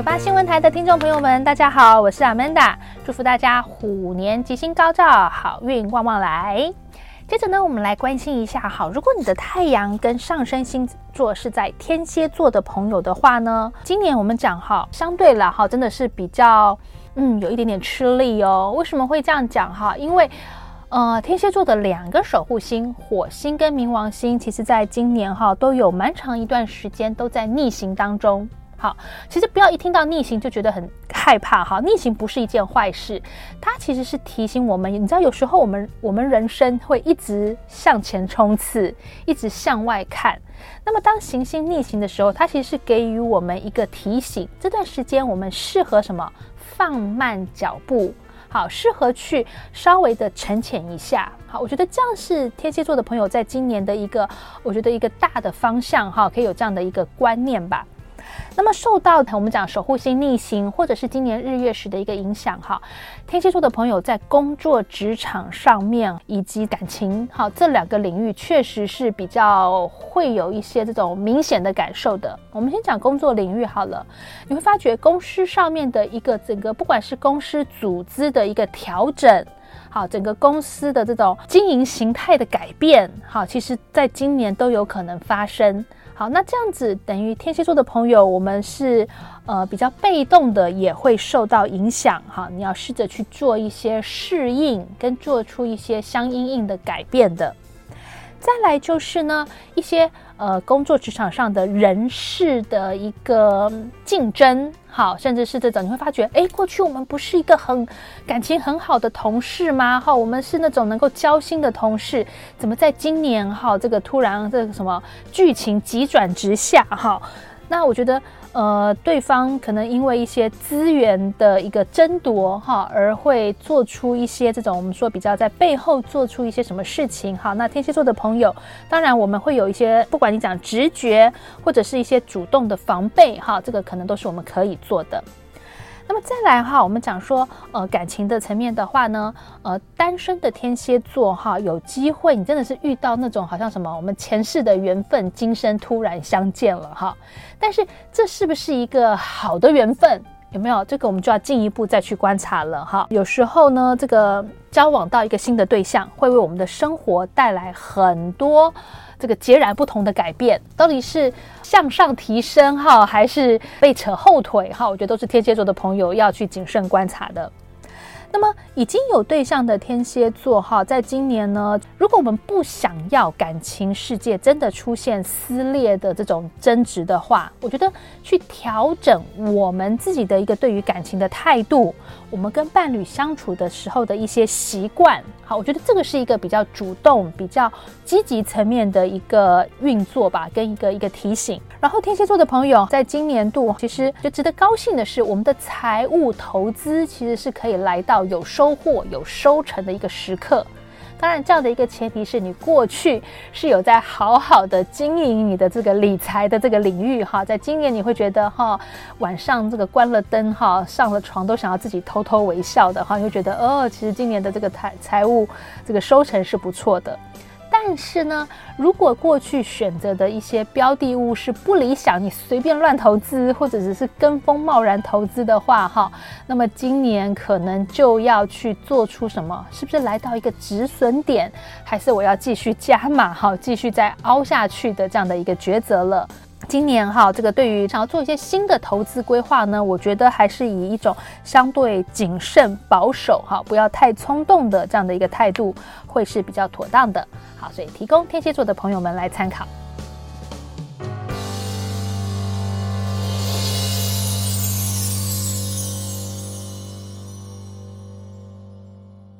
九八新闻台的听众朋友们，大家好，我是 Amanda，祝福大家虎年吉星高照，好运旺旺来。接着呢，我们来关心一下，好，如果你的太阳跟上升星座是在天蝎座的朋友的话呢，今年我们讲哈，相对了哈，真的是比较嗯有一点点吃力哦。为什么会这样讲哈？因为呃，天蝎座的两个守护星火星跟冥王星，其实在今年哈都有蛮长一段时间都在逆行当中。好，其实不要一听到逆行就觉得很害怕哈。逆行不是一件坏事，它其实是提醒我们，你知道有时候我们我们人生会一直向前冲刺，一直向外看。那么当行星逆行的时候，它其实是给予我们一个提醒，这段时间我们适合什么？放慢脚步，好，适合去稍微的沉潜一下。好，我觉得这样是天蝎座的朋友在今年的一个，我觉得一个大的方向哈，可以有这样的一个观念吧。那么受到我们讲守护星逆行，或者是今年日月食的一个影响，哈，天蝎座的朋友在工作职场上面以及感情，好这两个领域确实是比较会有一些这种明显的感受的。我们先讲工作领域好了，你会发觉公司上面的一个整个，不管是公司组织的一个调整，好，整个公司的这种经营形态的改变，好，其实在今年都有可能发生。好，那这样子等于天蝎座的朋友，我们是呃比较被动的，也会受到影响。哈，你要试着去做一些适应，跟做出一些相应应的改变的。再来就是呢，一些呃工作职场上的人事的一个竞争，好，甚至是这种你会发觉，哎，过去我们不是一个很感情很好的同事吗？哈，我们是那种能够交心的同事，怎么在今年哈这个突然这个什么剧情急转直下？哈，那我觉得。呃，对方可能因为一些资源的一个争夺哈，而会做出一些这种我们说比较在背后做出一些什么事情哈。那天蝎座的朋友，当然我们会有一些，不管你讲直觉或者是一些主动的防备哈，这个可能都是我们可以做的。那么再来哈，我们讲说，呃，感情的层面的话呢，呃，单身的天蝎座哈，有机会你真的是遇到那种好像什么，我们前世的缘分，今生突然相见了哈。但是这是不是一个好的缘分？有没有？这个我们就要进一步再去观察了哈。有时候呢，这个交往到一个新的对象，会为我们的生活带来很多。这个截然不同的改变，到底是向上提升哈，还是被扯后腿哈？我觉得都是天蝎座的朋友要去谨慎观察的。那么已经有对象的天蝎座哈，在今年呢，如果我们不想要感情世界真的出现撕裂的这种争执的话，我觉得去调整我们自己的一个对于感情的态度，我们跟伴侣相处的时候的一些习惯，好，我觉得这个是一个比较主动、比较积极层面的一个运作吧，跟一个一个提醒。然后天蝎座的朋友，在今年度其实就值得高兴的是，我们的财务投资其实是可以来到。有收获、有收成的一个时刻，当然，这样的一个前提是你过去是有在好好的经营你的这个理财的这个领域哈。在今年，你会觉得哈，晚上这个关了灯哈，上了床都想要自己偷偷微笑的哈，你会觉得哦，其实今年的这个财财务这个收成是不错的。但是呢，如果过去选择的一些标的物是不理想，你随便乱投资或者只是跟风贸然投资的话，哈，那么今年可能就要去做出什么？是不是来到一个止损点，还是我要继续加码，哈，继续再凹下去的这样的一个抉择了？今年哈，这个对于想要做一些新的投资规划呢，我觉得还是以一种相对谨慎保守哈，不要太冲动的这样的一个态度，会是比较妥当的。好，所以提供天蝎座的朋友们来参考。